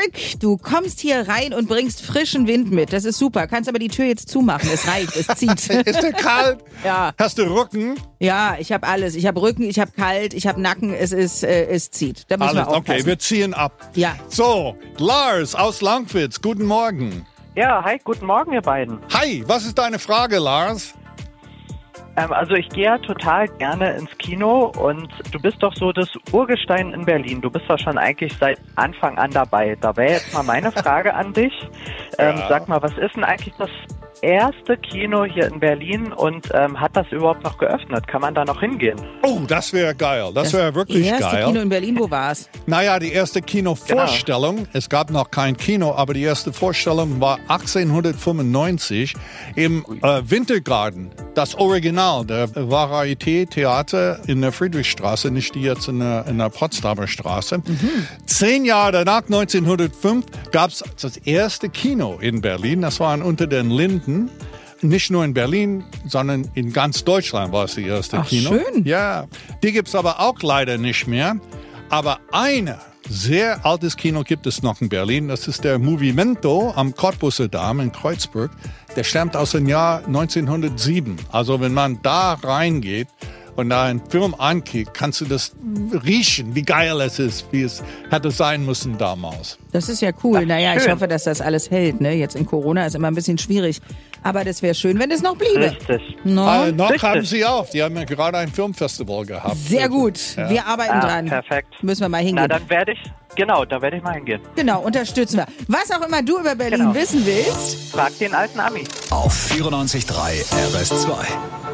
Rick. Du kommst hier rein und bringst frischen Wind mit. Das ist super. Kannst aber die Tür jetzt zumachen. Es reicht, es zieht. Ist dir kalt? Ja. Hast du Rücken? Ja, ich habe alles. Ich habe Rücken, ich habe kalt, ich habe Nacken. Es ist, äh, es zieht. Da müssen Alles, wir aufpassen. okay, wir ziehen ab. Ja. So, Lars aus Langwitz, guten Morgen. Ja, hi, guten Morgen, ihr beiden. Hi, was ist deine Frage, Lars? Ähm, also ich gehe ja total gerne ins Kino und du bist doch so das Urgestein in Berlin. Du bist doch schon eigentlich seit Anfang an dabei. Da wäre jetzt mal meine Frage an dich. Ähm, Ja. Sag mal, was ist denn eigentlich das erste Kino hier in Berlin und ähm, hat das überhaupt noch geöffnet? Kann man da noch hingehen? Oh, das wäre geil. Das wäre wirklich erste geil. Kino in Berlin, wo war's? Naja, die erste Kinovorstellung, es gab noch kein Kino, aber die erste Vorstellung war 1895 im äh, Wintergarten, das Original der Varieté Theater in der Friedrichstraße, nicht die jetzt in der, in der Potsdamer Straße. Zehn Jahre danach, 1905, gab es das erste Kino in Berlin, das waren unter den Linden. Nicht nur in Berlin, sondern in ganz Deutschland war es die erste Ach, Kino. schön. Ja, die gibt's aber auch leider nicht mehr. Aber eine sehr altes Kino gibt es noch in Berlin. Das ist der Movimento am Cottbusser Damm in Kreuzburg. Der stammt aus dem Jahr 1907. Also wenn man da reingeht und da einen Film ankickt, kannst du das riechen, wie geil es ist, wie es hätte sein müssen damals. Das ist ja cool. naja, ich schön. hoffe, dass das alles hält. Ne? Jetzt in Corona ist immer ein bisschen schwierig. Aber das wäre schön, wenn es noch bliebe. Richtig. No? Äh, noch Richtig. haben sie auf. Die haben ja gerade ein Filmfestival gehabt. Sehr gut. Wir arbeiten Ah, dran. perfekt. Müssen wir mal Na, hingehen. dann werde ich, genau, da werde ich mal hingehen. Genau, unterstützen wir. Was auch immer du über Berlin Genau. wissen willst, Frag den alten Ami. Auf 94.3 RS2.